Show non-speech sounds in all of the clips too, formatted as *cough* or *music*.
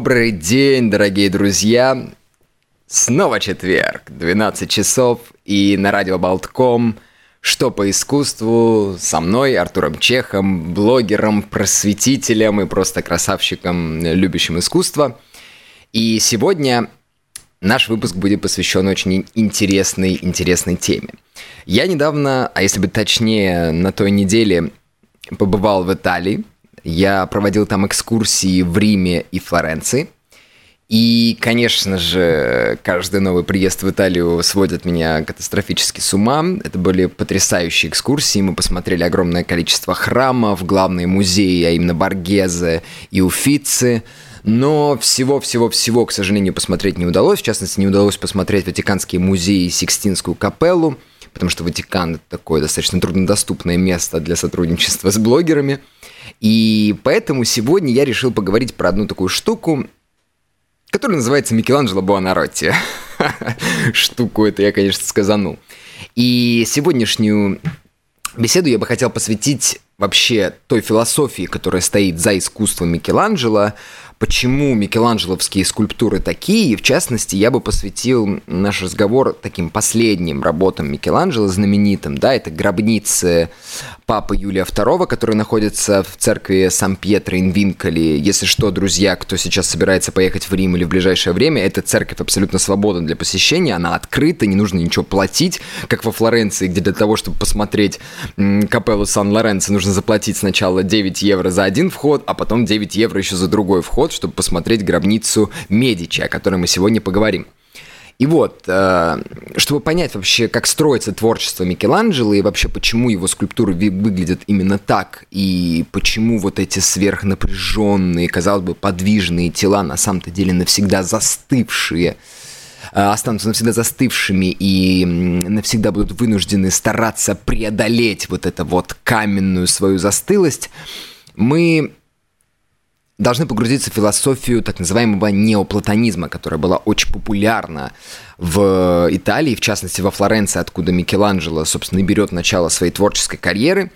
Добрый день, дорогие друзья! Снова четверг, 12 часов, и на радио Болтком «Что по искусству» со мной, Артуром Чехом, блогером, просветителем и просто красавчиком, любящим искусство. И сегодня наш выпуск будет посвящен очень интересной, интересной теме. Я недавно, а если быть точнее, на той неделе побывал в Италии, я проводил там экскурсии в Риме и Флоренции. И, конечно же, каждый новый приезд в Италию сводит меня катастрофически с ума. Это были потрясающие экскурсии. Мы посмотрели огромное количество храмов, главные музеи, а именно Баргезе и Уфицы. Но всего-всего-всего, к сожалению, посмотреть не удалось. В частности, не удалось посмотреть Ватиканский музей и Сикстинскую капеллу, потому что Ватикан – это такое достаточно труднодоступное место для сотрудничества с блогерами – и поэтому сегодня я решил поговорить про одну такую штуку, которая называется Микеланджело Буонаротти. *laughs* Штуку это я, конечно, сказанул. И сегодняшнюю беседу я бы хотел посвятить вообще той философии, которая стоит за искусством Микеланджело, почему микеланджеловские скульптуры такие, и в частности я бы посвятил наш разговор таким последним работам Микеланджело, знаменитым, да, это гробницы папы Юлия II, который находится в церкви Сан-Пьетро Инвинкали. Если что, друзья, кто сейчас собирается поехать в Рим или в ближайшее время, эта церковь абсолютно свободна для посещения, она открыта, не нужно ничего платить, как во Флоренции, где для того, чтобы посмотреть капеллу Сан-Лоренцо, нужно заплатить сначала 9 евро за один вход, а потом 9 евро еще за другой вход, чтобы посмотреть гробницу Медичи, о которой мы сегодня поговорим. И вот, э, чтобы понять вообще, как строится творчество Микеланджело и вообще почему его скульптуры выглядят именно так, и почему вот эти сверхнапряженные, казалось бы, подвижные тела на самом-то деле навсегда застывшие, э, останутся навсегда застывшими и навсегда будут вынуждены стараться преодолеть вот эту вот каменную свою застылость, мы должны погрузиться в философию так называемого неоплатонизма, которая была очень популярна в Италии, в частности во Флоренции, откуда Микеланджело, собственно, и берет начало своей творческой карьеры.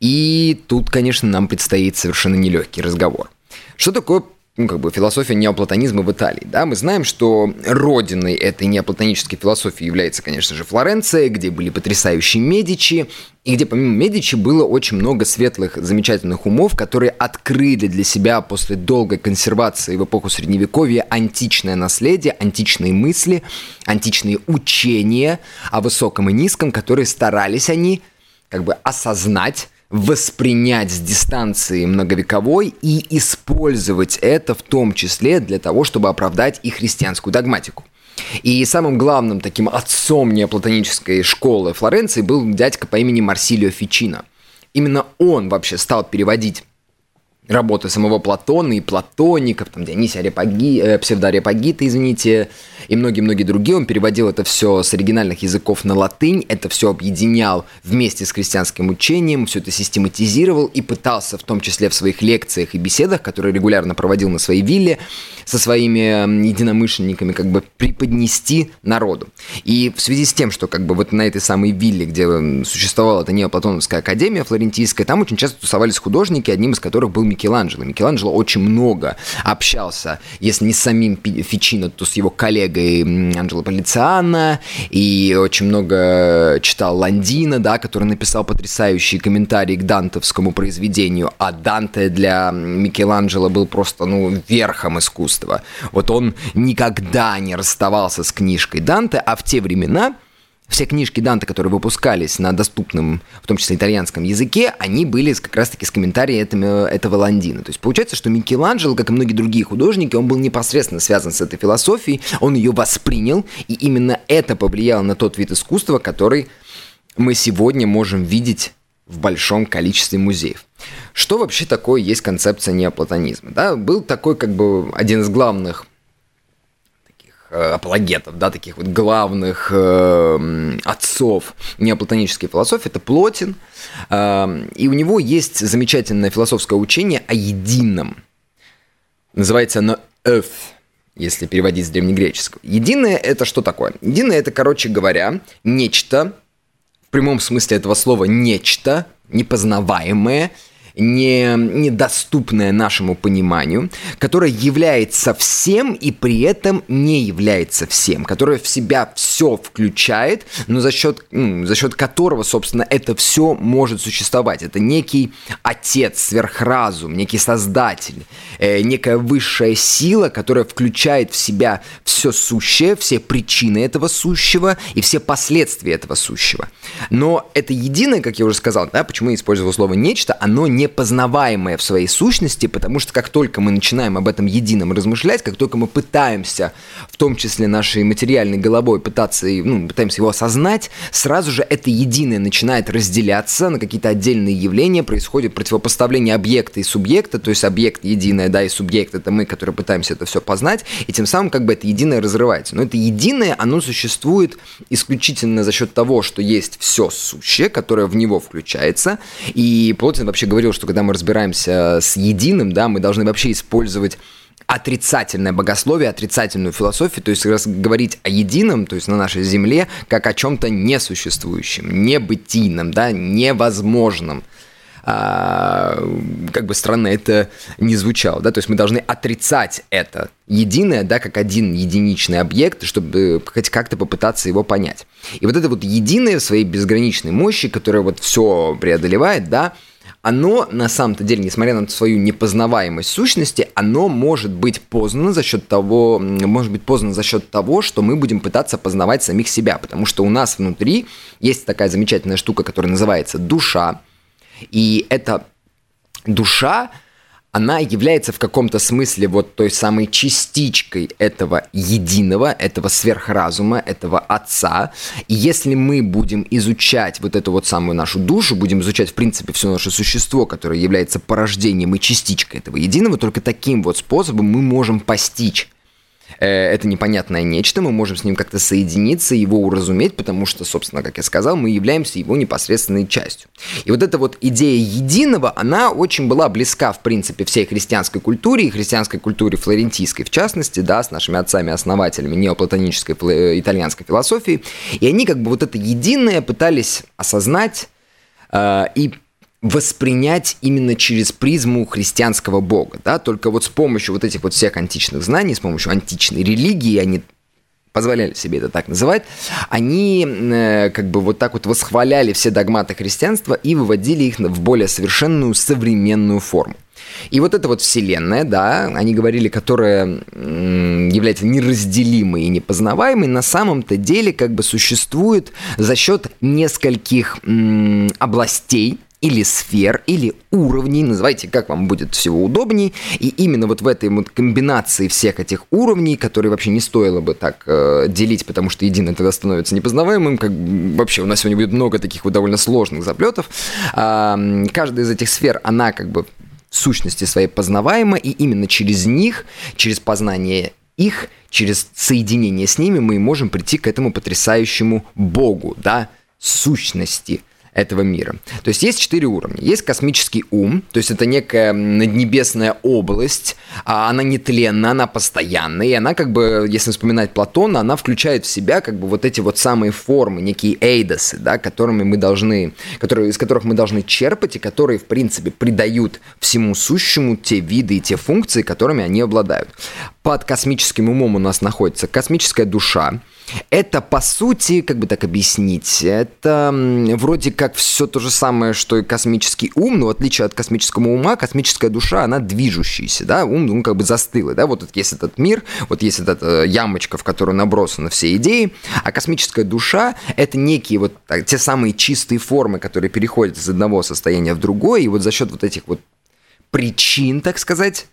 И тут, конечно, нам предстоит совершенно нелегкий разговор. Что такое ну, как бы философия неоплатонизма в Италии. Да? Мы знаем, что родиной этой неоплатонической философии является, конечно же, Флоренция, где были потрясающие Медичи, и где помимо Медичи было очень много светлых, замечательных умов, которые открыли для себя после долгой консервации в эпоху Средневековья античное наследие, античные мысли, античные учения о высоком и низком, которые старались они как бы осознать воспринять с дистанции многовековой и использовать это в том числе для того, чтобы оправдать и христианскую догматику. И самым главным таким отцом неоплатонической школы Флоренции был дядька по имени Марсилио Фичино. Именно он вообще стал переводить работы самого Платона и платоников, там Дионисия Арепаги, э, псевдоарепагита, извините, и многие-многие другие. Он переводил это все с оригинальных языков на латынь, это все объединял вместе с христианским учением, все это систематизировал и пытался, в том числе в своих лекциях и беседах, которые регулярно проводил на своей вилле, со своими единомышленниками, как бы преподнести народу. И в связи с тем, что как бы вот на этой самой вилле, где существовала эта неоплатоновская академия флорентийская, там очень часто тусовались художники, одним из которых был Микеланджело. Микеланджело очень много общался, если не с самим Фичино, то с его коллегой Анджело Полициано, и очень много читал Ландина, да, который написал потрясающие комментарии к дантовскому произведению, а Данте для Микеланджело был просто, ну, верхом искусства. Вот он никогда не расставался с книжкой Данте, а в те времена все книжки Данте, которые выпускались на доступном, в том числе итальянском языке, они были как раз-таки с комментарием этого, этого Ландина. То есть получается, что Микеланджело, как и многие другие художники, он был непосредственно связан с этой философией, он ее воспринял, и именно это повлияло на тот вид искусства, который мы сегодня можем видеть в большом количестве музеев. Что вообще такое есть концепция неоплатонизма? Да, был такой как бы один из главных апологетов, да, таких вот главных э, отцов неоплатонической философии, это Плотин. Э, и у него есть замечательное философское учение о едином. Называется оно «эф», если переводить с древнегреческого. Единое – это что такое? Единое – это, короче говоря, нечто, в прямом смысле этого слова «нечто», непознаваемое, не, недоступное нашему пониманию, которое является всем и при этом не является всем, которое в себя все включает, но за счет, ну, за счет которого, собственно, это все может существовать. Это некий отец, сверхразум, некий создатель, э, некая высшая сила, которая включает в себя все сущее, все причины этого сущего и все последствия этого сущего. Но это единое, как я уже сказал, да, почему я использовал слово «нечто», оно непознаваемое в своей сущности, потому что как только мы начинаем об этом едином размышлять, как только мы пытаемся, в том числе нашей материальной головой, пытаться, ну, пытаемся его осознать, сразу же это единое начинает разделяться на какие-то отдельные явления, происходит противопоставление объекта и субъекта, то есть объект единое, да, и субъект это мы, которые пытаемся это все познать, и тем самым как бы это единое разрывается. Но это единое, оно существует исключительно за счет того, что есть все сущее, которое в него включается, и Плотин вообще говорил, что когда мы разбираемся с единым, да, мы должны вообще использовать отрицательное богословие, отрицательную философию, то есть раз говорить о едином, то есть на нашей земле, как о чем-то несуществующем, небытийном, да, невозможном. А, как бы странно это не звучало, да, то есть мы должны отрицать это единое, да, как один единичный объект, чтобы хоть как-то попытаться его понять. И вот это вот единое в своей безграничной мощи, которое вот все преодолевает, да, оно на самом-то деле, несмотря на свою непознаваемость сущности, оно может быть познано за счет того, может быть познано за счет того, что мы будем пытаться познавать самих себя, потому что у нас внутри есть такая замечательная штука, которая называется душа, и эта душа, она является в каком-то смысле вот той самой частичкой этого единого, этого сверхразума, этого Отца. И если мы будем изучать вот эту вот самую нашу душу, будем изучать, в принципе, все наше существо, которое является порождением и частичкой этого единого, только таким вот способом мы можем постичь это непонятное нечто, мы можем с ним как-то соединиться, его уразуметь, потому что, собственно, как я сказал, мы являемся его непосредственной частью. И вот эта вот идея единого, она очень была близка, в принципе, всей христианской культуре, и христианской культуре флорентийской, в частности, да, с нашими отцами-основателями неоплатонической э, итальянской философии, и они как бы вот это единое пытались осознать э, и воспринять именно через призму христианского бога, да, только вот с помощью вот этих вот всех античных знаний, с помощью античной религии, они позволяли себе это так называть, они э, как бы вот так вот восхваляли все догматы христианства и выводили их в более совершенную современную форму. И вот эта вот вселенная, да, они говорили, которая является неразделимой и непознаваемой, на самом-то деле как бы существует за счет нескольких областей, или сфер, или уровней, называйте как вам будет всего удобней, и именно вот в этой вот комбинации всех этих уровней, которые вообще не стоило бы так э, делить, потому что единое тогда становится непознаваемым, как вообще у нас сегодня будет много таких вот довольно сложных заплетов, э, каждая из этих сфер, она как бы в сущности своей познаваема, и именно через них, через познание их, через соединение с ними мы можем прийти к этому потрясающему Богу, да, сущности – этого мира. То есть есть четыре уровня. Есть космический ум, то есть это некая наднебесная область, а она нетленна, она постоянная, и она как бы, если вспоминать Платона, она включает в себя как бы вот эти вот самые формы, некие эйдосы, да, которыми мы должны, которые, из которых мы должны черпать, и которые, в принципе, придают всему сущему те виды и те функции, которыми они обладают. Под космическим умом у нас находится космическая душа, это, по сути, как бы так объяснить, это вроде как все то же самое, что и космический ум, но в отличие от космического ума, космическая душа, она движущаяся, да, ум, ну, как бы застылый, да, вот есть этот мир, вот есть эта ямочка, в которую набросаны все идеи, а космическая душа — это некие вот так, те самые чистые формы, которые переходят из одного состояния в другое, и вот за счет вот этих вот причин, так сказать,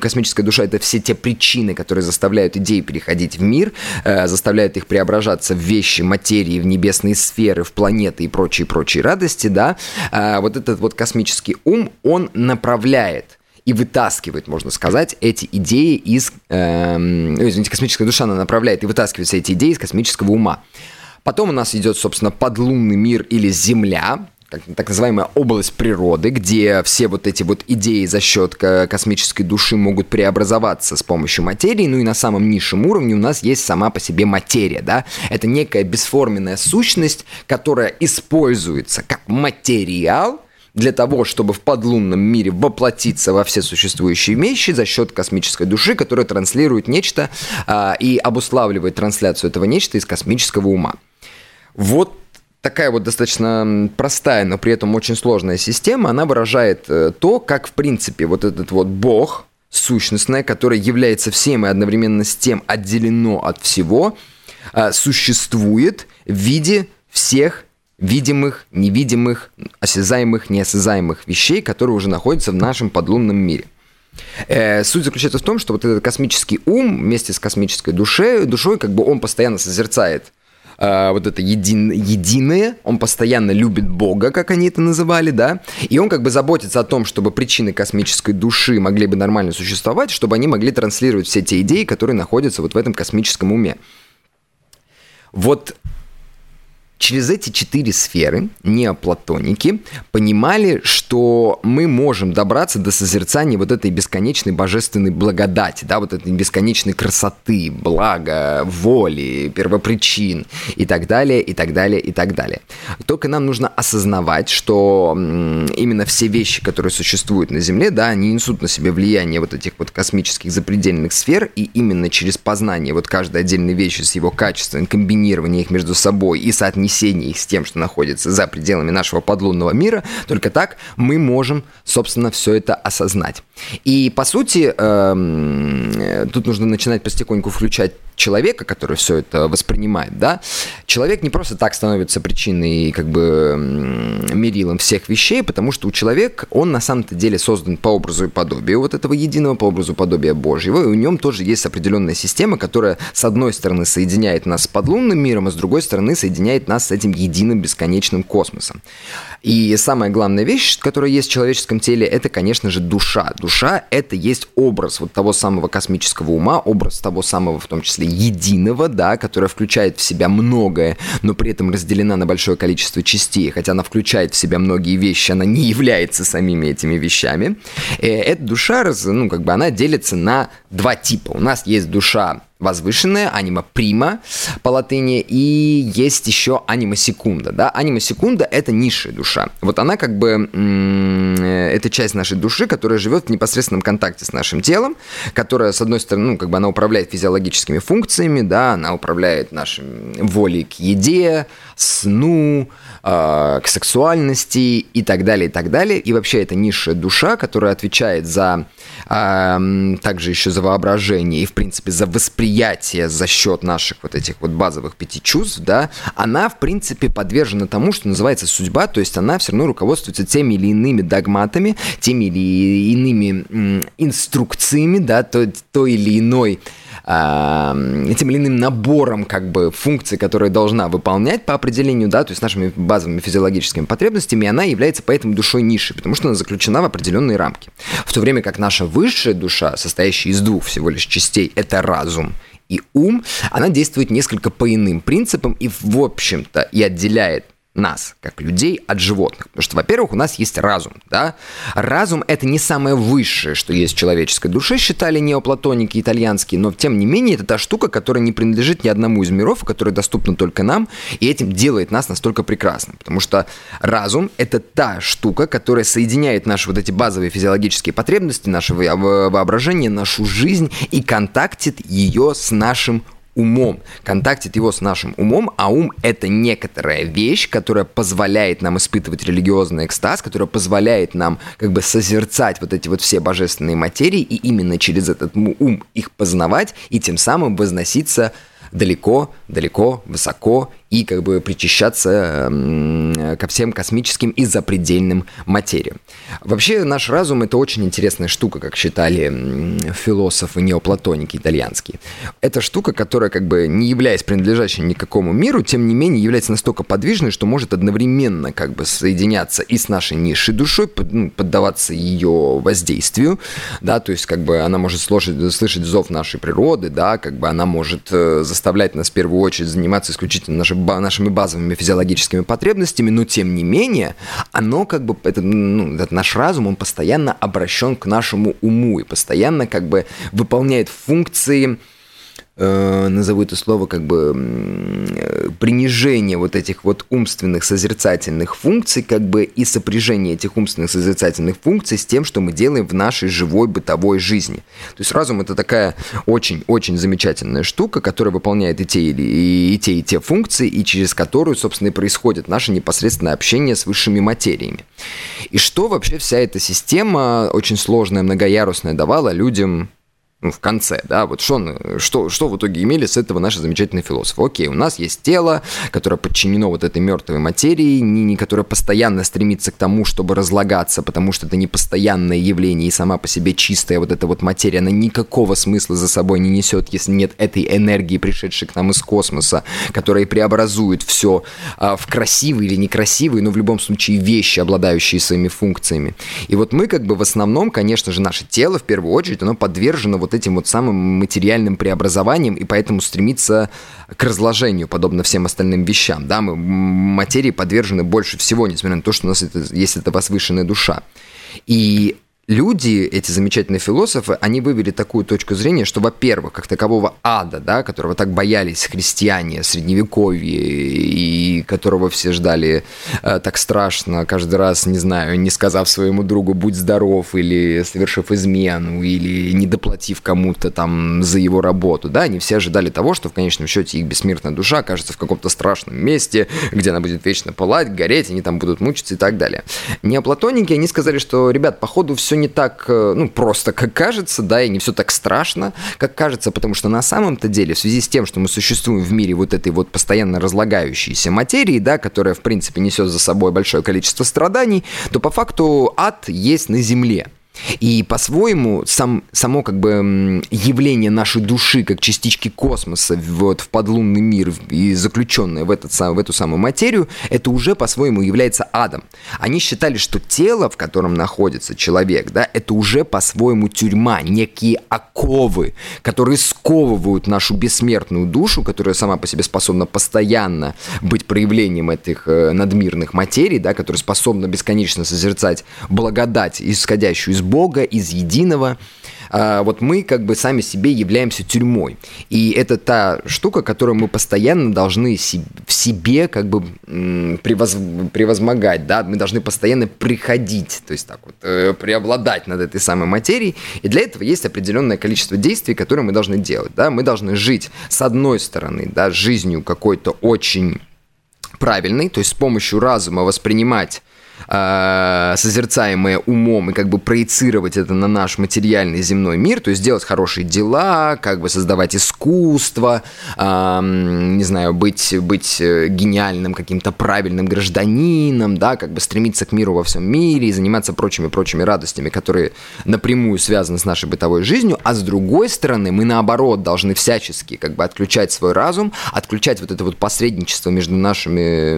космическая душа — это все те причины, которые заставляют идеи переходить в мир, э, заставляют их преображаться в вещи, материи, в небесные сферы, в планеты и прочие-прочие радости, да, э, вот этот вот космический ум, он направляет и вытаскивает, можно сказать, эти идеи из... Э, извините, космическая душа, она направляет и вытаскивает все эти идеи из космического ума. Потом у нас идет, собственно, подлунный мир или Земля, так, так называемая область природы, где все вот эти вот идеи за счет космической души могут преобразоваться с помощью материи, ну и на самом низшем уровне у нас есть сама по себе материя, да, это некая бесформенная сущность, которая используется как материал для того, чтобы в подлунном мире воплотиться во все существующие вещи за счет космической души, которая транслирует нечто а, и обуславливает трансляцию этого нечто из космического ума. Вот такая вот достаточно простая, но при этом очень сложная система, она выражает э, то, как, в принципе, вот этот вот Бог, сущностное, которое является всем и одновременно с тем отделено от всего, э, существует в виде всех видимых, невидимых, осязаемых, неосязаемых вещей, которые уже находятся в нашем подлунном мире. Э, суть заключается в том, что вот этот космический ум вместе с космической душой, душой как бы он постоянно созерцает э, вот это един, единое, он постоянно любит Бога, как они это называли, да, и он как бы заботится о том, чтобы причины космической души могли бы нормально существовать, чтобы они могли транслировать все те идеи, которые находятся вот в этом космическом уме. Вот Через эти четыре сферы неоплатоники понимали, что мы можем добраться до созерцания вот этой бесконечной божественной благодати, да, вот этой бесконечной красоты, блага, воли, первопричин и так далее, и так далее, и так далее. Только нам нужно осознавать, что именно все вещи, которые существуют на Земле, да, они несут на себе влияние вот этих вот космических запредельных сфер, и именно через познание вот каждой отдельной вещи с его качеством, комбинирование их между собой и соотнесение соотнесении их с тем, что находится за пределами нашего подлунного мира, только так мы можем, собственно, все это осознать. И, по сути, эм, тут нужно начинать постепеньку включать человека, который все это воспринимает, да, человек не просто так становится причиной, как бы, мерилом всех вещей, потому что у человека, он на самом-то деле создан по образу и подобию вот этого единого, по образу и подобия Божьего, и у нем тоже есть определенная система, которая, с одной стороны, соединяет нас с подлунным миром, а с другой стороны, соединяет нас с этим единым бесконечным космосом. И самая главная вещь, которая есть в человеческом теле, это, конечно же, душа. Душа — это есть образ вот того самого космического ума, образ того самого, в том числе, единого, да, которое включает в себя многое, но при этом разделена на большое количество частей, хотя она включает в себя многие вещи, она не является самими этими вещами. Э, эта душа, ну, как бы она делится на два типа. У нас есть душа возвышенная, анима прима по латыни, и есть еще анима секунда, да, анима секунда это низшая душа, вот она как бы, э, это часть нашей души, которая живет в непосредственном контакте с нашим телом, которая, с одной стороны, ну, как бы она управляет физиологическими функциями, да, она управляет нашей волей к еде, сну, к сексуальности и так далее, и так далее, и вообще это низшая душа, которая отвечает за, э, также еще за воображение и, в принципе, за восприятие за счет наших вот этих вот базовых пяти чувств, да, она, в принципе, подвержена тому, что называется судьба, то есть она все равно руководствуется теми или иными догматами, теми или иными инструкциями, да, то, то или иной этим или иным набором как бы функций, которые должна выполнять по определению, да, то есть нашими базовыми физиологическими потребностями, и она является поэтому душой ниши, потому что она заключена в определенные рамки. В то время как наша высшая душа, состоящая из двух всего лишь частей, это разум и ум, она действует несколько по иным принципам и, в общем-то, и отделяет нас, как людей, от животных. Потому что, во-первых, у нас есть разум, да? Разум — это не самое высшее, что есть в человеческой душе, считали неоплатоники итальянские, но, тем не менее, это та штука, которая не принадлежит ни одному из миров, которая доступна только нам, и этим делает нас настолько прекрасным. Потому что разум — это та штука, которая соединяет наши вот эти базовые физиологические потребности, наше воображение, нашу жизнь и контактит ее с нашим умом, контактит его с нашим умом, а ум — это некоторая вещь, которая позволяет нам испытывать религиозный экстаз, которая позволяет нам как бы созерцать вот эти вот все божественные материи и именно через этот ум их познавать и тем самым возноситься далеко, далеко, высоко и как бы причащаться ко всем космическим и запредельным материям. Вообще наш разум это очень интересная штука, как считали философы неоплатоники итальянские. Это штука, которая как бы не являясь принадлежащей никакому миру, тем не менее является настолько подвижной, что может одновременно как бы соединяться и с нашей низшей душой, ну, поддаваться ее воздействию, да, то есть как бы она может слушать, слышать зов нашей природы, да, как бы она может э, заставлять нас в первую очередь заниматься исключительно нашей нашими базовыми физиологическими потребностями, но тем не менее, оно как бы, это, ну, этот наш разум, он постоянно обращен к нашему уму и постоянно как бы выполняет функции назову это слово как бы э, принижение вот этих вот умственных созерцательных функций, как бы и сопряжение этих умственных созерцательных функций с тем, что мы делаем в нашей живой бытовой жизни. То есть разум это такая очень-очень замечательная штука, которая выполняет и те, и, и те, и те функции, и через которую, собственно, и происходит наше непосредственное общение с высшими материями. И что вообще вся эта система, очень сложная, многоярусная, давала людям ну, в конце, да, вот что, что, что в итоге имели с этого наши замечательные философы. Окей, у нас есть тело, которое подчинено вот этой мертвой материи, не, не, которое постоянно стремится к тому, чтобы разлагаться, потому что это не постоянное явление, и сама по себе чистая вот эта вот материя, она никакого смысла за собой не несет, если нет этой энергии, пришедшей к нам из космоса, которая преобразует все а, в красивые или некрасивые, но в любом случае вещи, обладающие своими функциями. И вот мы как бы в основном, конечно же, наше тело в первую очередь, оно подвержено вот этим вот самым материальным преобразованием, и поэтому стремится к разложению, подобно всем остальным вещам. Да, мы материи подвержены больше всего, несмотря на то, что у нас это, есть эта возвышенная душа. И люди, эти замечательные философы, они вывели такую точку зрения, что, во-первых, как такового ада, да, которого так боялись христиане, средневековье, и которого все ждали э, так страшно каждый раз, не знаю, не сказав своему другу «будь здоров», или совершив измену, или не доплатив кому-то там за его работу, да, они все ожидали того, что в конечном счете их бессмертная душа окажется в каком-то страшном месте, где она будет вечно пылать, гореть, они там будут мучиться и так далее. Неоплатоники, они сказали, что, ребят, походу все не так, э, ну, просто как кажется, да, и не все так страшно, как кажется, потому что на самом-то деле, в связи с тем, что мы существуем в мире вот этой вот постоянно разлагающейся материи, да, которая, в принципе, несет за собой большое количество страданий, то по факту ад есть на Земле. И по-своему сам, само как бы явление нашей души как частички космоса вот, в подлунный мир и заключенное в, этот, в эту самую материю, это уже по-своему является адом. Они считали, что тело, в котором находится человек, да, это уже по-своему тюрьма, некие оковы, которые сковывают нашу бессмертную душу, которая сама по себе способна постоянно быть проявлением этих э, надмирных материй, да, которая способна бесконечно созерцать благодать, исходящую из Бога, из единого. А, вот мы как бы сами себе являемся тюрьмой. И это та штука, которую мы постоянно должны в себе как бы превоз, превозмогать, да, мы должны постоянно приходить, то есть так вот, э, преобладать над этой самой материей. И для этого есть определенное количество действий, которые мы должны делать, да, мы должны жить с одной стороны, да, жизнью какой-то очень правильной, то есть с помощью разума воспринимать э, созерцаемое умом и как бы проецировать это на наш материальный земной мир, то есть делать хорошие дела, как бы создавать искусство, не знаю, быть, быть э, гениальным каким-то правильным гражданином, да, как бы стремиться к миру во всем мире и заниматься прочими-прочими радостями, которые напрямую связаны с нашей бытовой жизнью, а с другой стороны мы наоборот должны всячески как бы отключать свой разум, отключать вот это вот посредничество между нашими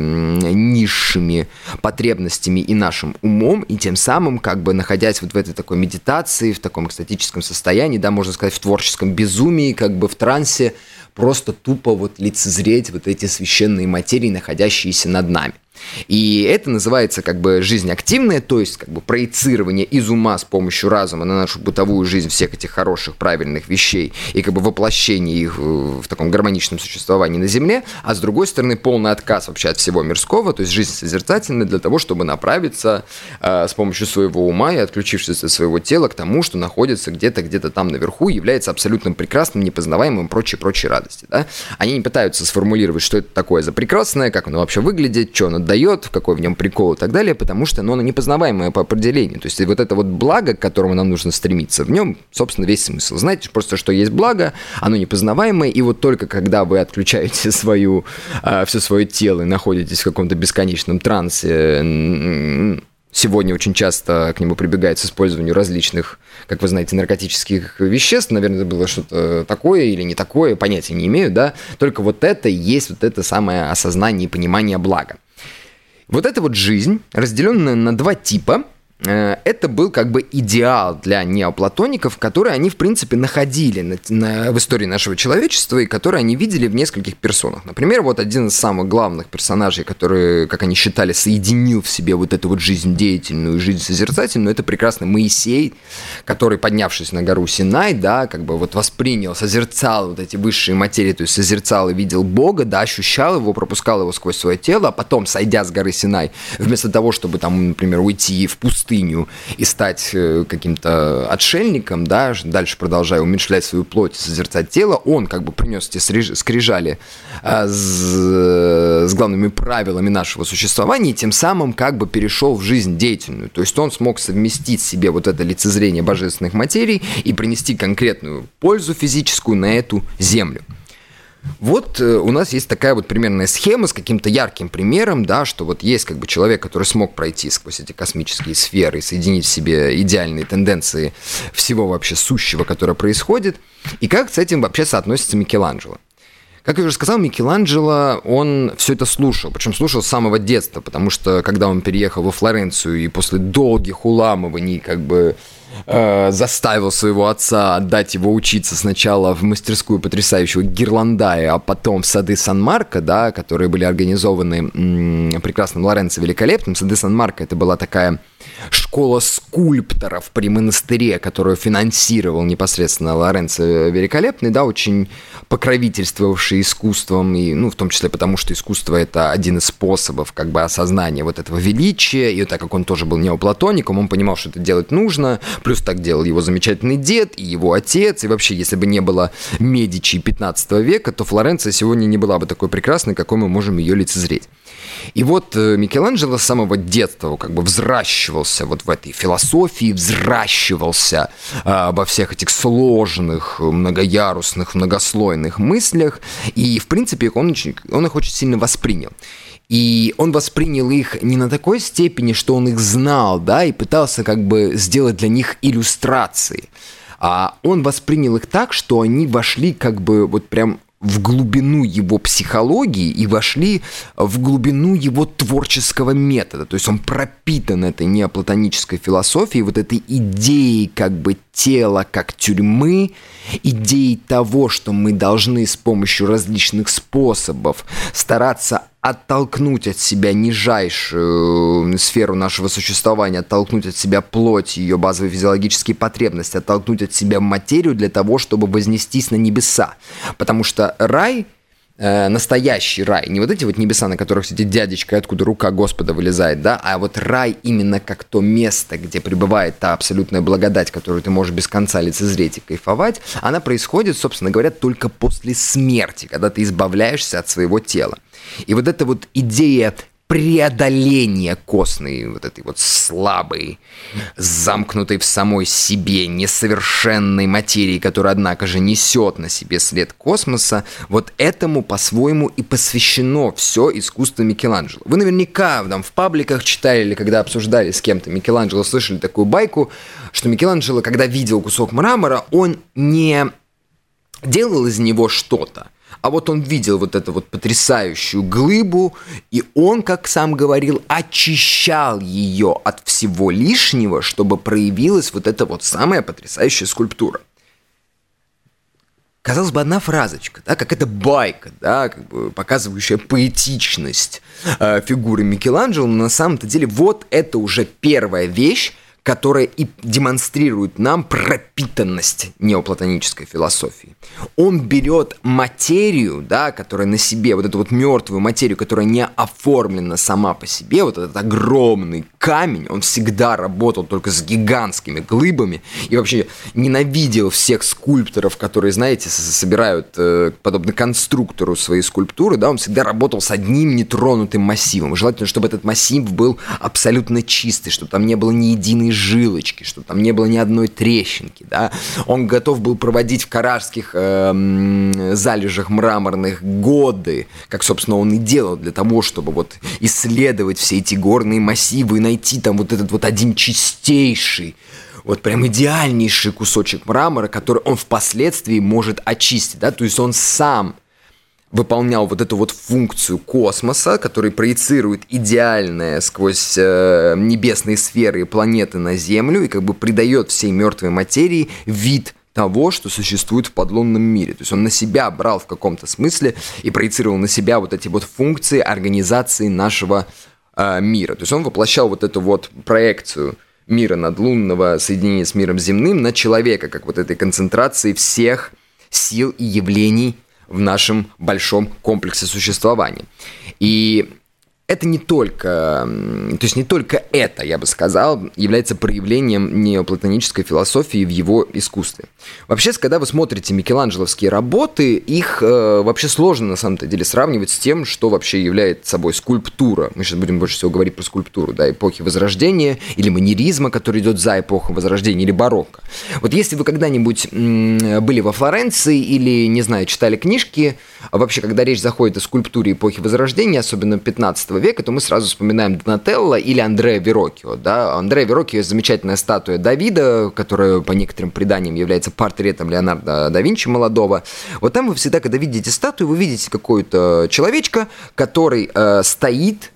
низшими потребностями мыслями и нашим умом, и тем самым, как бы находясь вот в этой такой медитации, в таком экстатическом состоянии, да, можно сказать, в творческом безумии, как бы в трансе, просто тупо вот лицезреть вот эти священные материи, находящиеся над нами. И это называется как бы жизнь активная, то есть как бы проецирование из ума с помощью разума на нашу бытовую жизнь всех этих хороших, правильных вещей и как бы воплощение их в таком гармоничном существовании на Земле, а с другой стороны полный отказ вообще от всего мирского, то есть жизнь созерцательная для того, чтобы направиться э, с помощью своего ума и отключившись от своего тела к тому, что находится где-то, где-то там наверху, является абсолютно прекрасным, непознаваемым, прочие-прочие радости. Да? Они не пытаются сформулировать, что это такое за прекрасное, как оно вообще выглядит, что оно дает, какой в нем прикол и так далее, потому что ну, оно непознаваемое по определению. То есть вот это вот благо, к которому нам нужно стремиться, в нем, собственно, весь смысл. Знаете просто, что есть благо, оно непознаваемое, и вот только когда вы отключаете *laughs* свою, э, все свое тело и находитесь в каком-то бесконечном трансе, Сегодня очень часто к нему прибегает с использованием различных, как вы знаете, наркотических веществ. Наверное, это было что-то такое или не такое, понятия не имею, да. Только вот это и есть вот это самое осознание и понимание блага. Вот эта вот жизнь, разделенная на два типа, это был как бы идеал для неоплатоников, который они, в принципе, находили на, на, в истории нашего человечества и который они видели в нескольких персонах. Например, вот один из самых главных персонажей, который, как они считали, соединил в себе вот эту вот жизнь деятельную, жизнь созерцательную, это прекрасный Моисей, который, поднявшись на гору Синай, да, как бы вот воспринял, созерцал вот эти высшие материи, то есть созерцал и видел Бога, да, ощущал его, пропускал его сквозь свое тело, а потом, сойдя с горы Синай, вместо того, чтобы там, например, уйти в пустыню, пустыню и стать э, каким-то отшельником, да, дальше продолжая уменьшать свою плоть, созерцать тело, он как бы принес эти скрижали а, с, с главными правилами нашего существования, и тем самым как бы перешел в жизнь деятельную. То есть он смог совместить себе вот это лицезрение божественных материй и принести конкретную пользу физическую на эту землю. Вот э, у нас есть такая вот примерная схема с каким-то ярким примером, да, что вот есть как бы человек, который смог пройти сквозь эти космические сферы и соединить в себе идеальные тенденции всего вообще сущего, которое происходит, и как с этим вообще соотносится Микеланджело. Как я уже сказал, Микеланджело, он все это слушал, причем слушал с самого детства, потому что когда он переехал во Флоренцию и после долгих уламываний как бы э, заставил своего отца отдать его учиться сначала в мастерскую потрясающего Гирландая, а потом в сады Сан-Марко, да, которые были организованы м- прекрасным Лоренцо Великолепным. Сады Сан-Марко это была такая школа скульпторов при монастыре, которую финансировал непосредственно Лоренцо Великолепный, да, очень покровительствовавший искусством, и, ну, в том числе потому, что искусство — это один из способов как бы осознания вот этого величия, и так как он тоже был неоплатоником, он понимал, что это делать нужно, плюс так делал его замечательный дед и его отец, и вообще, если бы не было Медичи 15 века, то Флоренция сегодня не была бы такой прекрасной, какой мы можем ее лицезреть. И вот э, Микеланджело с самого детства как бы взращивался вот в этой философии, взращивался э, во всех этих сложных, многоярусных, многослойных мыслях, и, в принципе, он, очень, он их очень сильно воспринял. И он воспринял их не на такой степени, что он их знал, да, и пытался как бы сделать для них иллюстрации. А он воспринял их так, что они вошли как бы вот прям в глубину его психологии и вошли в глубину его творческого метода. То есть он пропитан этой неоплатонической философией, вот этой идеей как бы тела как тюрьмы, идеей того, что мы должны с помощью различных способов стараться оттолкнуть от себя нижайшую сферу нашего существования, оттолкнуть от себя плоть, ее базовые физиологические потребности, оттолкнуть от себя материю для того, чтобы вознестись на небеса. Потому что рай э, настоящий рай, не вот эти вот небеса, на которых сидит дядечка, откуда рука Господа вылезает, да, а вот рай именно как то место, где пребывает та абсолютная благодать, которую ты можешь без конца лицезреть и кайфовать, она происходит, собственно говоря, только после смерти, когда ты избавляешься от своего тела. И вот эта вот идея преодоления костной, вот этой вот слабой, замкнутой в самой себе, несовершенной материи, которая, однако же, несет на себе след космоса, вот этому по-своему и посвящено все искусство Микеланджело. Вы наверняка там в пабликах читали или когда обсуждали с кем-то Микеланджело, слышали такую байку, что Микеланджело, когда видел кусок мрамора, он не делал из него что-то, а вот он видел вот эту вот потрясающую глыбу, и он, как сам говорил, очищал ее от всего лишнего, чтобы проявилась вот эта вот самая потрясающая скульптура. Казалось бы, одна фразочка, да, как это байка, да, как бы показывающая поэтичность э, фигуры Микеланджело, но на самом-то деле вот это уже первая вещь, которая и демонстрирует нам пропитанность неоплатонической философии. Он берет материю, да, которая на себе, вот эту вот мертвую материю, которая не оформлена сама по себе, вот этот огромный камень, он всегда работал только с гигантскими глыбами и вообще ненавидел всех скульпторов, которые, знаете, собирают э, подобно конструктору свои скульптуры, да, он всегда работал с одним нетронутым массивом. Желательно, чтобы этот массив был абсолютно чистый, чтобы там не было ни единой жилочки, чтобы там не было ни одной трещинки, да. Он готов был проводить в каражских э, залежах мраморных годы, как, собственно, он и делал для того, чтобы вот исследовать все эти горные массивы и найти там вот этот вот один чистейший вот прям идеальнейший кусочек мрамора, который он впоследствии может очистить, да, то есть он сам выполнял вот эту вот функцию космоса, который проецирует идеальное сквозь э, небесные сферы и планеты на Землю и как бы придает всей мертвой материи вид того, что существует в подлунном мире. То есть он на себя брал в каком-то смысле и проецировал на себя вот эти вот функции организации нашего э, мира. То есть он воплощал вот эту вот проекцию мира надлунного соединения с миром земным на человека, как вот этой концентрации всех сил и явлений в нашем большом комплексе существования. И это не только, то есть не только это, я бы сказал, является проявлением неоплатонической философии в его искусстве. Вообще, когда вы смотрите микеланджеловские работы, их э, вообще сложно на самом-то деле сравнивать с тем, что вообще является собой скульптура. Мы сейчас будем больше всего говорить про скульптуру, да, эпохи Возрождения или манеризма, который идет за эпоху Возрождения, или барокко. Вот если вы когда-нибудь были во Флоренции или, не знаю, читали книжки, вообще, когда речь заходит о скульптуре эпохи Возрождения, особенно 15 века, то мы сразу вспоминаем Донателло или Андреа Верокио. Да? Андреа Верокио – замечательная статуя Давида, которая по некоторым преданиям является портретом Леонардо да Винчи молодого. Вот там вы всегда, когда видите статую, вы видите какую-то человечка, который э, стоит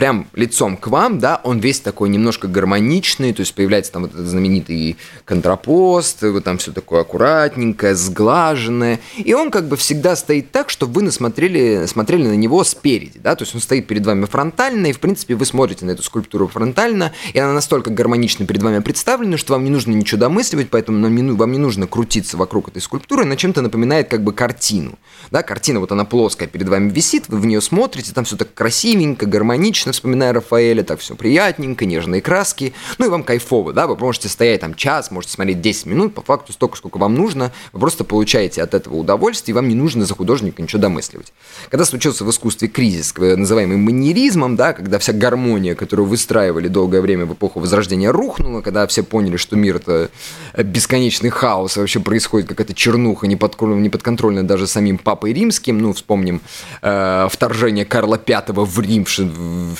прям лицом к вам, да, он весь такой немножко гармоничный, то есть появляется там вот этот знаменитый контрапост, вот там все такое аккуратненькое, сглаженное, и он как бы всегда стоит так, чтобы вы насмотрели, смотрели на него спереди, да, то есть он стоит перед вами фронтально, и в принципе вы смотрите на эту скульптуру фронтально, и она настолько гармонично перед вами представлена, что вам не нужно ничего домысливать, поэтому вам не нужно крутиться вокруг этой скульптуры, она чем-то напоминает как бы картину, да, картина вот она плоская перед вами висит, вы в нее смотрите, там все так красивенько, гармонично, конечно, вспоминая Рафаэля, так все приятненько, нежные краски, ну и вам кайфово, да, вы можете стоять там час, можете смотреть 10 минут, по факту столько, сколько вам нужно, вы просто получаете от этого удовольствие, и вам не нужно за художника ничего домысливать. Когда случился в искусстве кризис, называемый маньеризмом, да, когда вся гармония, которую выстраивали долгое время в эпоху Возрождения, рухнула, когда все поняли, что мир это бесконечный хаос, и вообще происходит какая-то чернуха, неподконтрольная даже самим Папой Римским, ну, вспомним э, вторжение Карла V в Рим в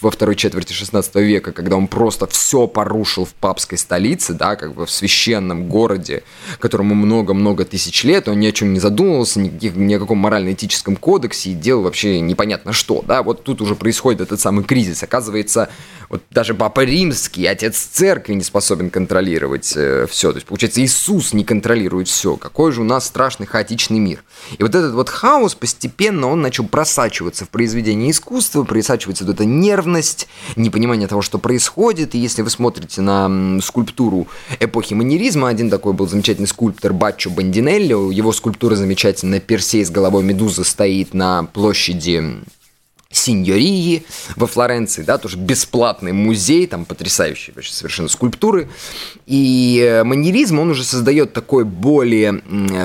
во второй четверти 16 века, когда он просто все порушил в папской столице, да, как бы в священном городе, которому много-много тысяч лет, он ни о чем не задумывался, никаких, ни о каком морально-этическом кодексе и делал вообще непонятно что, да, вот тут уже происходит этот самый кризис. Оказывается, вот даже Папа Римский, отец церкви не способен контролировать э, все, то есть, получается, Иисус не контролирует все. Какой же у нас страшный хаотичный мир. И вот этот вот хаос постепенно, он начал просачиваться в произведение искусства, просачивается вот эта нерв нервность, непонимание того, что происходит. И если вы смотрите на скульптуру эпохи манеризма, один такой был замечательный скульптор Баччо Бандинелли, его скульптура замечательная, Персей с головой медузы стоит на площади Синьории во Флоренции, да, тоже бесплатный музей, там потрясающие вообще совершенно скульптуры. И э, манеризм, он уже создает такой более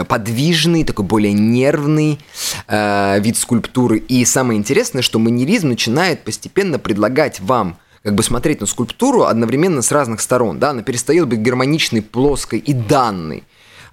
подвижный, такой более нервный э, вид скульптуры. И самое интересное, что манеризм начинает постепенно предлагать вам как бы смотреть на скульптуру одновременно с разных сторон, да, она перестает быть гармоничной, плоской и данной.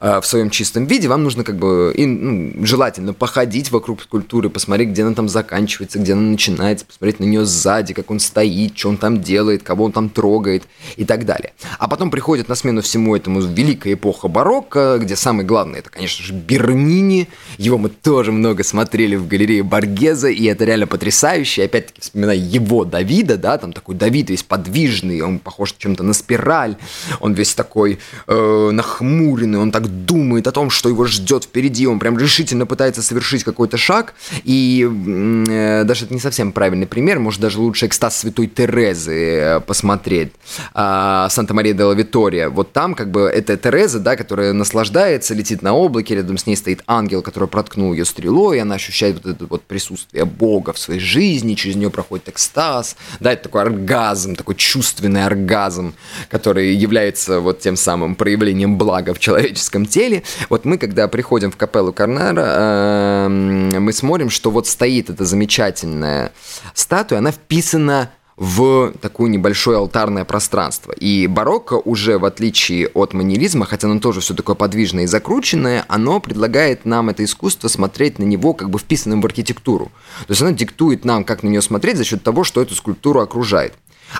Э, в своем чистом виде, вам нужно как бы и, ну, желательно походить вокруг скульптуры, посмотреть, где она там заканчивается, где она начинается, посмотреть на нее сзади, как он стоит, что он там делает, кого он там трогает и так далее. А потом приходит на смену всему этому великая эпоха барокко, где самый главный это, конечно же, Бернини. Его мы тоже много смотрели в галерее Баргеза, и это реально потрясающе. Опять-таки, вспоминая его Давида, да, там такой Давид весь подвижный, он похож чем-то на спираль, он весь такой э, нахмуренный, он так думает о том, что его ждет впереди, он прям решительно пытается совершить какой-то шаг, и э, даже это не совсем правильный пример, может даже лучше экстаз Святой Терезы посмотреть, э, Санта-Мария де ла Витория, вот там как бы это Тереза, да, которая наслаждается, летит на облаке, рядом с ней стоит ангел, который проткнул ее стрелой, и она ощущает вот это вот присутствие Бога в своей жизни, через нее проходит экстаз, да, это такой оргазм, такой чувственный оргазм, который является вот тем самым проявлением блага в человеческом человеческом теле. Вот мы, когда приходим в капеллу Карнара, эм, мы смотрим, что вот стоит эта замечательная статуя, она вписана в такое небольшое алтарное пространство. И барокко уже, в отличие от манеризма, хотя оно тоже все такое подвижное и закрученное, оно предлагает нам это искусство смотреть на него как бы вписанным в архитектуру. То есть оно диктует нам, как на нее смотреть за счет того, что эту скульптуру окружает.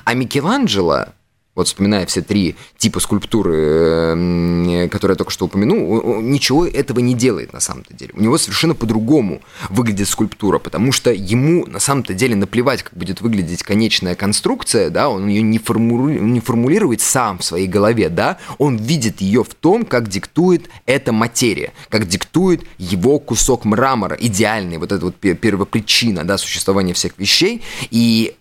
А Микеланджело вот вспоминая все три типа скульптуры, э, которые я только что упомянул, ничего этого не делает на самом-то деле. У него совершенно по-другому выглядит скульптура, потому что ему на самом-то деле наплевать, как будет выглядеть конечная конструкция, да, он ее не, форму... не формулирует сам в своей голове, да, он видит ее в том, как диктует эта материя, как диктует его кусок мрамора, идеальный, вот эта вот первопричина, да, существования всех вещей, и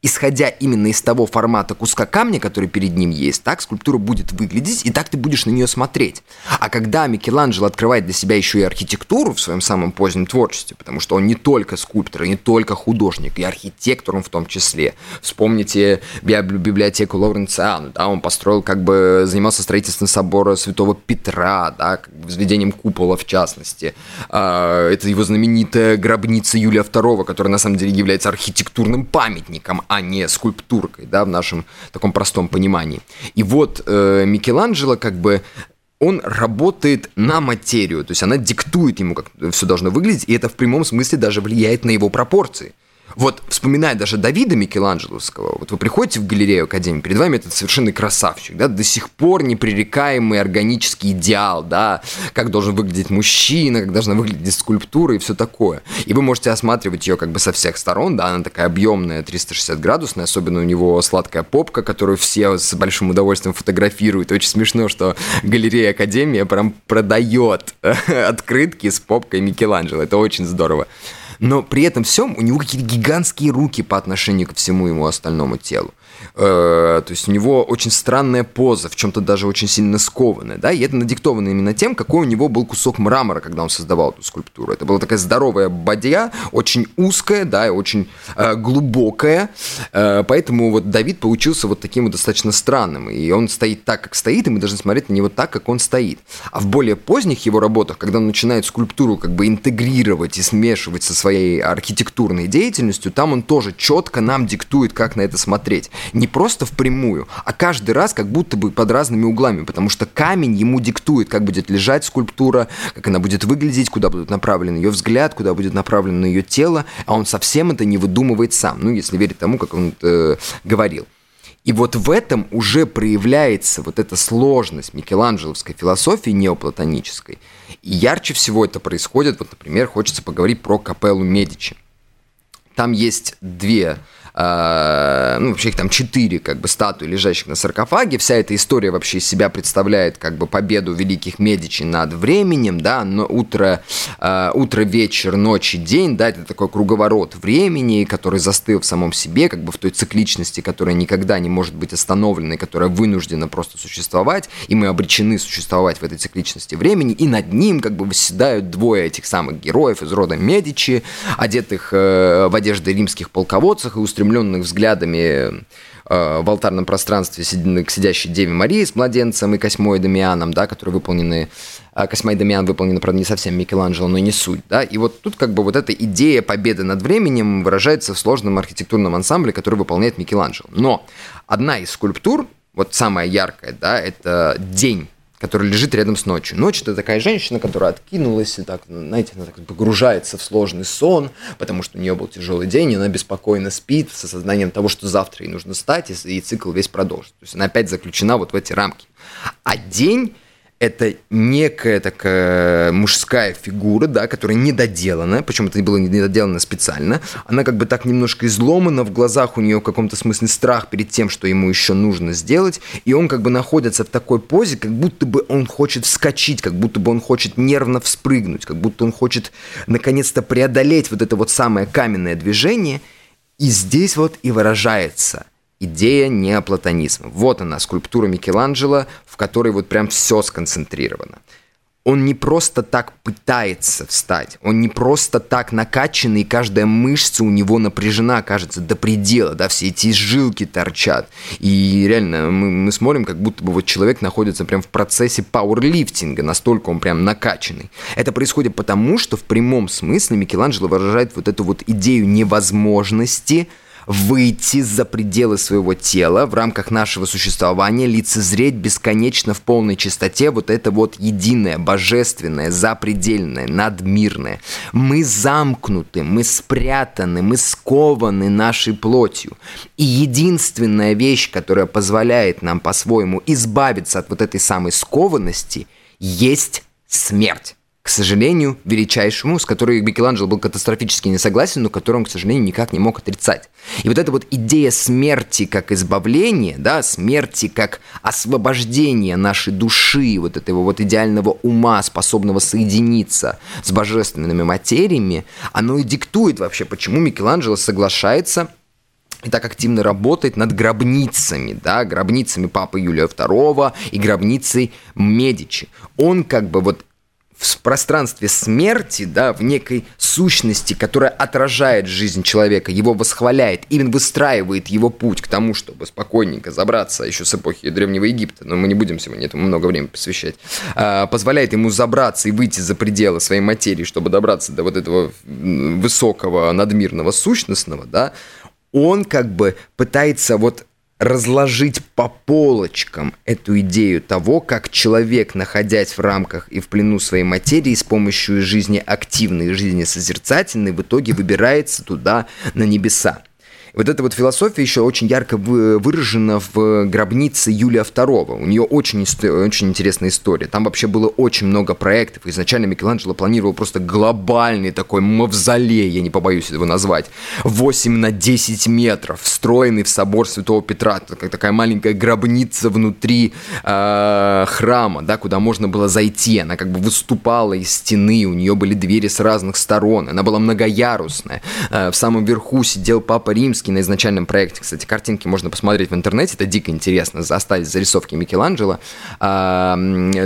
исходя именно из того формата куска камня, который перед ним есть, так скульптура будет выглядеть, и так ты будешь на нее смотреть. А когда Микеланджело открывает для себя еще и архитектуру в своем самом позднем творчестве, потому что он не только скульптор, не только художник, и архитектор он в том числе. Вспомните библиотеку Лоренциану, да, он построил, как бы, занимался строительством собора Святого Петра, да, как бы, возведением купола в частности. А, это его знаменитая гробница Юлия II, которая на самом деле является архитектурным памятником, а не скульптуркой, да, в нашем таком простом понимании. И вот э, Микеланджело как бы он работает на материю, то есть она диктует ему, как все должно выглядеть, и это в прямом смысле даже влияет на его пропорции. Вот вспоминая даже Давида Микеланджеловского, вот вы приходите в галерею Академии, перед вами этот совершенный красавчик, да, до сих пор непререкаемый органический идеал, да, как должен выглядеть мужчина, как должна выглядеть скульптура и все такое. И вы можете осматривать ее как бы со всех сторон, да, она такая объемная, 360 градусная, особенно у него сладкая попка, которую все с большим удовольствием фотографируют. Очень смешно, что галерея Академия прям продает *laughs* открытки с попкой Микеланджело. Это очень здорово но при этом всем у него какие-то гигантские руки по отношению ко всему ему остальному телу. Э, то есть у него очень странная поза, в чем-то даже очень сильно скованная, да, и это надиктовано именно тем, какой у него был кусок мрамора, когда он создавал эту скульптуру. Это была такая здоровая бадья, очень узкая, да, и очень э, глубокая, э, поэтому вот Давид получился вот таким вот достаточно странным, и он стоит так, как стоит, и мы должны смотреть на него так, как он стоит. А в более поздних его работах, когда он начинает скульптуру как бы интегрировать и смешивать со своей архитектурной деятельностью, там он тоже четко нам диктует, как на это смотреть не просто впрямую, а каждый раз как будто бы под разными углами, потому что камень ему диктует, как будет лежать скульптура, как она будет выглядеть, куда будет направлен ее взгляд, куда будет направлено ее тело, а он совсем это не выдумывает сам, ну, если верить тому, как он э, говорил. И вот в этом уже проявляется вот эта сложность микеланджеловской философии неоплатонической. И ярче всего это происходит, вот, например, хочется поговорить про капеллу Медичи. Там есть две ну, вообще их там четыре, как бы, статуи, лежащих на саркофаге. Вся эта история вообще из себя представляет, как бы, победу великих Медичи над временем, да, но утро, э, утро, вечер, ночь и день, да, это такой круговорот времени, который застыл в самом себе, как бы, в той цикличности, которая никогда не может быть остановлена, которая вынуждена просто существовать, и мы обречены существовать в этой цикличности времени, и над ним, как бы, восседают двое этих самых героев из рода Медичи, одетых э, в одежды римских полководцев и устремленных устремленных взглядами э, в алтарном пространстве к сидящей Деве Марии с младенцем и Косьмой Дамианом, да, которые выполнены, а, Косьма и Дамиан выполнены, правда, не совсем Микеланджело, но не суть, да, и вот тут как бы вот эта идея победы над временем выражается в сложном архитектурном ансамбле, который выполняет Микеланджело. Но одна из скульптур, вот самая яркая, да, это день который лежит рядом с ночью. Ночь – это такая женщина, которая откинулась и так, знаете, она так погружается в сложный сон, потому что у нее был тяжелый день, и она беспокойно спит с осознанием того, что завтра ей нужно встать, и, и цикл весь продолжится. То есть она опять заключена вот в эти рамки. А день – это некая такая мужская фигура, да, которая недоделана, причем это было недоделано специально, она как бы так немножко изломана, в глазах у нее в каком-то смысле страх перед тем, что ему еще нужно сделать, и он как бы находится в такой позе, как будто бы он хочет вскочить, как будто бы он хочет нервно вспрыгнуть, как будто он хочет наконец-то преодолеть вот это вот самое каменное движение, и здесь вот и выражается – идея неоплатонизма. Вот она, скульптура Микеланджело, в которой вот прям все сконцентрировано. Он не просто так пытается встать, он не просто так накачанный, и каждая мышца у него напряжена, кажется, до предела, да, все эти жилки торчат. И реально, мы, мы смотрим, как будто бы вот человек находится прям в процессе пауэрлифтинга, настолько он прям накачанный. Это происходит потому, что в прямом смысле Микеланджело выражает вот эту вот идею невозможности – выйти за пределы своего тела в рамках нашего существования, лицезреть бесконечно в полной чистоте вот это вот единое, божественное, запредельное, надмирное. Мы замкнуты, мы спрятаны, мы скованы нашей плотью. И единственная вещь, которая позволяет нам по-своему избавиться от вот этой самой скованности, есть смерть к сожалению, величайшему, с которой Микеланджело был катастрофически не согласен, но которым, к сожалению, никак не мог отрицать. И вот эта вот идея смерти как избавления, да, смерти как освобождение нашей души, вот этого вот идеального ума, способного соединиться с божественными материями, оно и диктует вообще, почему Микеланджело соглашается и так активно работает над гробницами, да, гробницами папы Юлия II и гробницей Медичи. Он как бы вот в пространстве смерти, да, в некой сущности, которая отражает жизнь человека, его восхваляет, именно выстраивает его путь к тому, чтобы спокойненько забраться еще с эпохи Древнего Египта, но мы не будем сегодня этому много времени посвящать, а, позволяет ему забраться и выйти за пределы своей материи, чтобы добраться до вот этого высокого надмирного сущностного, да, он как бы пытается вот разложить по полочкам эту идею того, как человек, находясь в рамках и в плену своей материи, с помощью жизни активной, жизни созерцательной, в итоге выбирается туда, на небеса. Вот эта вот философия еще очень ярко выражена в гробнице Юлия II. У нее очень, очень интересная история. Там вообще было очень много проектов. Изначально Микеланджело планировал просто глобальный такой мавзолей, я не побоюсь этого назвать, 8 на 10 метров, встроенный в собор Святого Петра. Такая маленькая гробница внутри э, храма, да, куда можно было зайти. Она как бы выступала из стены, у нее были двери с разных сторон. Она была многоярусная. Э, в самом верху сидел Папа Римский, Римский на изначальном проекте, кстати, картинки можно посмотреть в интернете, это дико интересно, остались зарисовки Микеланджело. А,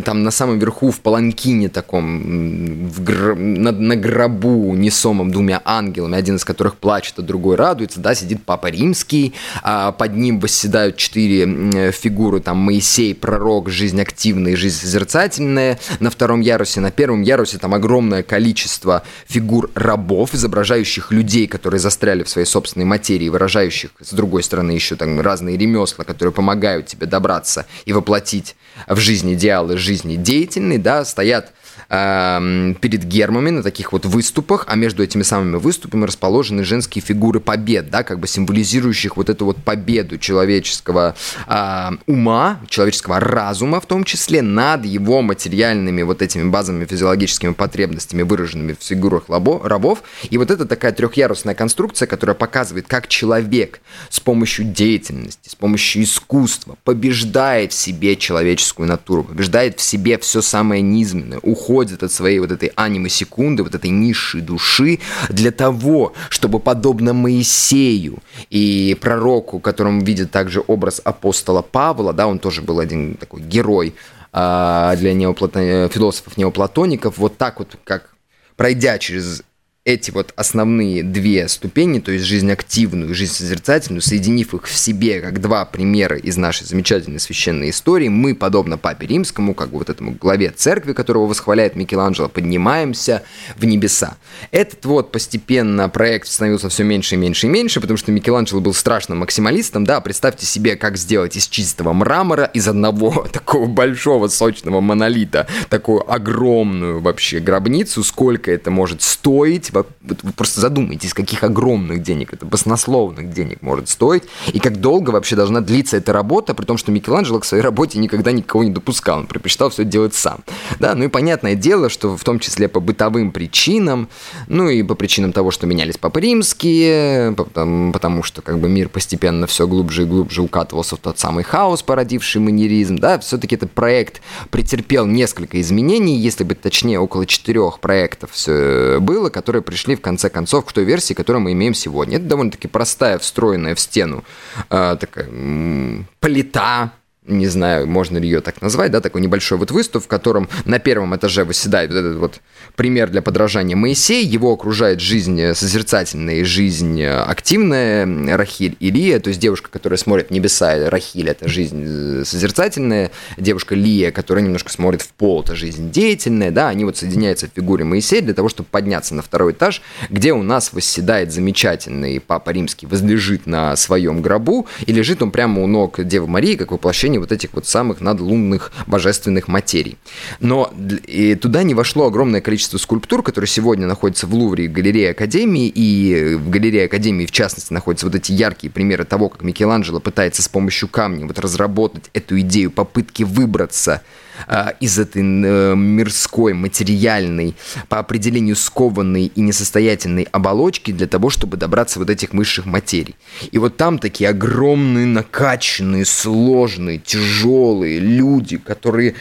там на самом верху в паланкине таком, в гр... на, на гробу несомом двумя ангелами, один из которых плачет, а другой радуется, да, сидит Папа Римский, а под ним восседают четыре фигуры, там Моисей, пророк, жизнь активная жизнь созерцательная. На втором ярусе, на первом ярусе там огромное количество фигур рабов, изображающих людей, которые застряли в своей собственной материи серии, выражающих, с другой стороны, еще там разные ремесла, которые помогают тебе добраться и воплотить в жизни идеалы жизни деятельной, да, стоят э, перед гермами на таких вот выступах, а между этими самыми выступами расположены женские фигуры побед, да, как бы символизирующих вот эту вот победу человеческого э, ума, человеческого разума в том числе над его материальными вот этими базовыми физиологическими потребностями, выраженными в фигурах лабо, рабов. И вот это такая трехъярусная конструкция, которая показывает, как человек с помощью деятельности, с помощью искусства побеждает в себе человеческую натуру, побеждает в себе все самое низменное, уходит от своей вот этой анимы секунды, вот этой низшей души, для того, чтобы подобно Моисею и пророку, которым видит также образ апостола Павла, да, он тоже был один такой герой а, для неоплатон... философов-неоплатоников, вот так вот, как пройдя через эти вот основные две ступени, то есть жизнь активную и жизнь созерцательную, соединив их в себе как два примера из нашей замечательной священной истории, мы, подобно Папе Римскому, как бы вот этому главе церкви, которого восхваляет Микеланджело, поднимаемся в небеса. Этот вот постепенно проект становился все меньше и меньше и меньше, потому что Микеланджело был страшным максималистом, да, представьте себе, как сделать из чистого мрамора, из одного *laughs* такого большого сочного монолита, такую огромную вообще гробницу, сколько это может стоить, вы просто задумайтесь, каких огромных денег, это баснословных денег может стоить, и как долго вообще должна длиться эта работа, при том, что Микеланджело к своей работе никогда никого не допускал, он предпочитал все делать сам. Да, ну и понятное дело, что в том числе по бытовым причинам, ну и по причинам того, что менялись папы римские, потому, потому что как бы мир постепенно все глубже и глубже укатывался в тот самый хаос, породивший манеризм, да, все-таки этот проект претерпел несколько изменений, если быть точнее, около четырех проектов все было, которые пришли в конце концов к той версии, которую мы имеем сегодня. Это довольно-таки простая, встроенная в стену э, такая м- плита, не знаю, можно ли ее так назвать, да, такой небольшой вот выступ, в котором на первом этаже выседает вот этот вот пример для подражания Моисей, его окружает жизнь созерцательная и жизнь активная, Рахиль и Лия, то есть девушка, которая смотрит в небеса, Рахиль – это жизнь э, созерцательная, девушка Лия, которая немножко смотрит в пол, это жизнь деятельная, да, они вот соединяются в фигуре Моисея для того, чтобы подняться на второй этаж, где у нас восседает замечательный Папа Римский, возлежит на своем гробу, и лежит он прямо у ног Девы Марии, как воплощение вот этих вот самых надлунных божественных материй. Но и туда не вошло огромное количество скульптур, которые сегодня находятся в Лувре галерее Академии, и в галерее Академии, в частности, находятся вот эти яркие примеры того, как Микеланджело пытается с помощью камня вот разработать эту идею попытки выбраться а, из этой э, мирской, материальной, по определению скованной и несостоятельной оболочки для того, чтобы добраться вот этих высших материй. И вот там такие огромные, накачанные, сложные, тяжелые люди, которые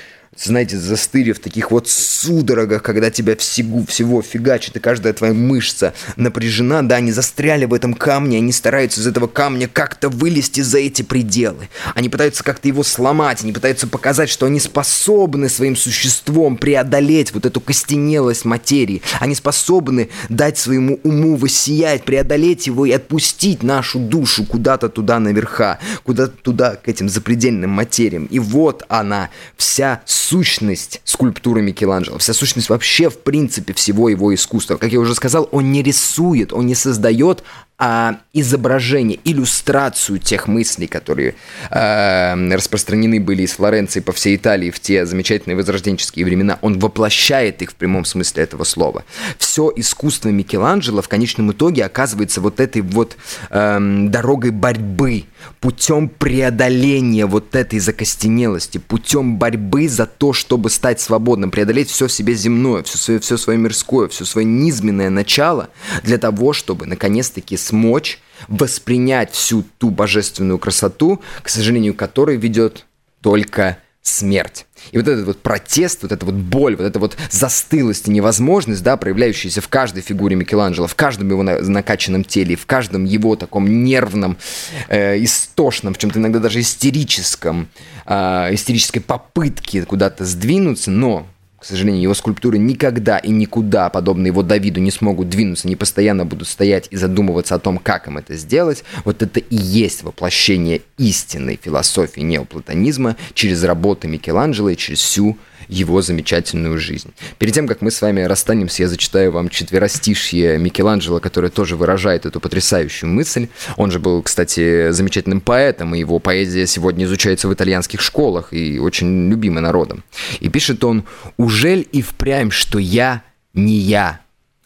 знаете, застыли в таких вот судорогах, когда тебя всего, всего фигачит, и каждая твоя мышца напряжена, да, они застряли в этом камне, они стараются из этого камня как-то вылезти за эти пределы. Они пытаются как-то его сломать, они пытаются показать, что они способны своим существом преодолеть вот эту костенелость материи. Они способны дать своему уму воссиять, преодолеть его и отпустить нашу душу куда-то туда наверха, куда-то туда к этим запредельным материям. И вот она, вся сущность скульптуры Микеланджело, вся сущность вообще в принципе всего его искусства. Как я уже сказал, он не рисует, он не создает а, изображение, иллюстрацию тех мыслей, которые э, распространены были из Флоренции по всей Италии в те замечательные возрожденческие времена. Он воплощает их в прямом смысле этого слова. Все искусство Микеланджело в конечном итоге оказывается вот этой вот э, дорогой борьбы, путем преодоления вот этой закостенелости, путем борьбы за то, чтобы стать свободным, преодолеть все в себе земное, все свое, все свое мирское, все свое низменное начало для того, чтобы наконец-таки смочь воспринять всю ту божественную красоту, к сожалению, которой ведет только смерть. И вот этот вот протест, вот эта вот боль, вот эта вот застылость и невозможность, да, проявляющаяся в каждой фигуре Микеланджело, в каждом его накачанном теле, в каждом его таком нервном, э, истошном, в чем-то иногда даже истерическом, э, истерической попытке куда-то сдвинуться, но к сожалению, его скульптуры никогда и никуда, подобно его Давиду, не смогут двинуться, не постоянно будут стоять и задумываться о том, как им это сделать. Вот это и есть воплощение истинной философии неоплатонизма через работы Микеланджело и через всю его замечательную жизнь. Перед тем, как мы с вами расстанемся, я зачитаю вам четверостишье Микеланджело, которое тоже выражает эту потрясающую мысль. Он же был, кстати, замечательным поэтом, и его поэзия сегодня изучается в итальянских школах и очень любима народом. И пишет он «Ужель и впрямь, что я не я,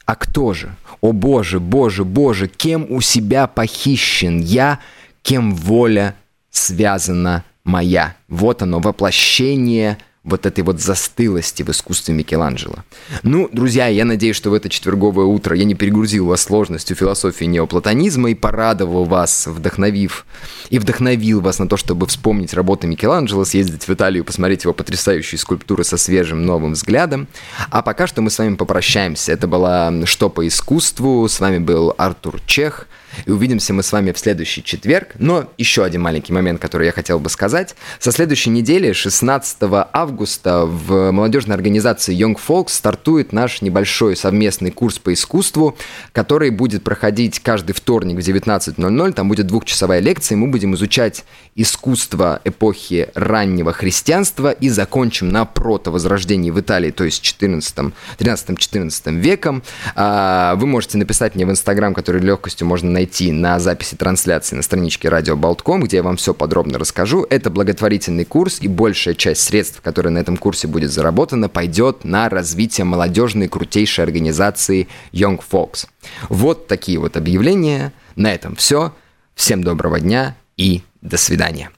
а кто же? О Боже, Боже, Боже, кем у себя похищен я, кем воля связана моя?» Вот оно, воплощение вот этой вот застылости в искусстве Микеланджело. Ну, друзья, я надеюсь, что в это четверговое утро я не перегрузил вас сложностью философии неоплатонизма и порадовал вас, вдохновив и вдохновил вас на то, чтобы вспомнить работы Микеланджело, съездить в Италию, посмотреть его потрясающие скульптуры со свежим новым взглядом. А пока что мы с вами попрощаемся. Это была «Что по искусству». С вами был Артур Чех. И увидимся мы с вами в следующий четверг. Но еще один маленький момент, который я хотел бы сказать. Со следующей недели, 16 августа, в молодежной организации Young Folks стартует наш небольшой совместный курс по искусству, который будет проходить каждый вторник в 19.00. Там будет двухчасовая лекция, и мы будем изучать искусство эпохи раннего христианства и закончим на протовозрождении в Италии, то есть 14, 13-14 веком. А, вы можете написать мне в Инстаграм, который легкостью можно найти на записи трансляции на страничке радио Болтком, где я вам все подробно расскажу. Это благотворительный курс, и большая часть средств, которые на этом курсе будет заработана, пойдет на развитие молодежной крутейшей организации Young Folks. Вот такие вот объявления. На этом все. Всем доброго дня и до свидания.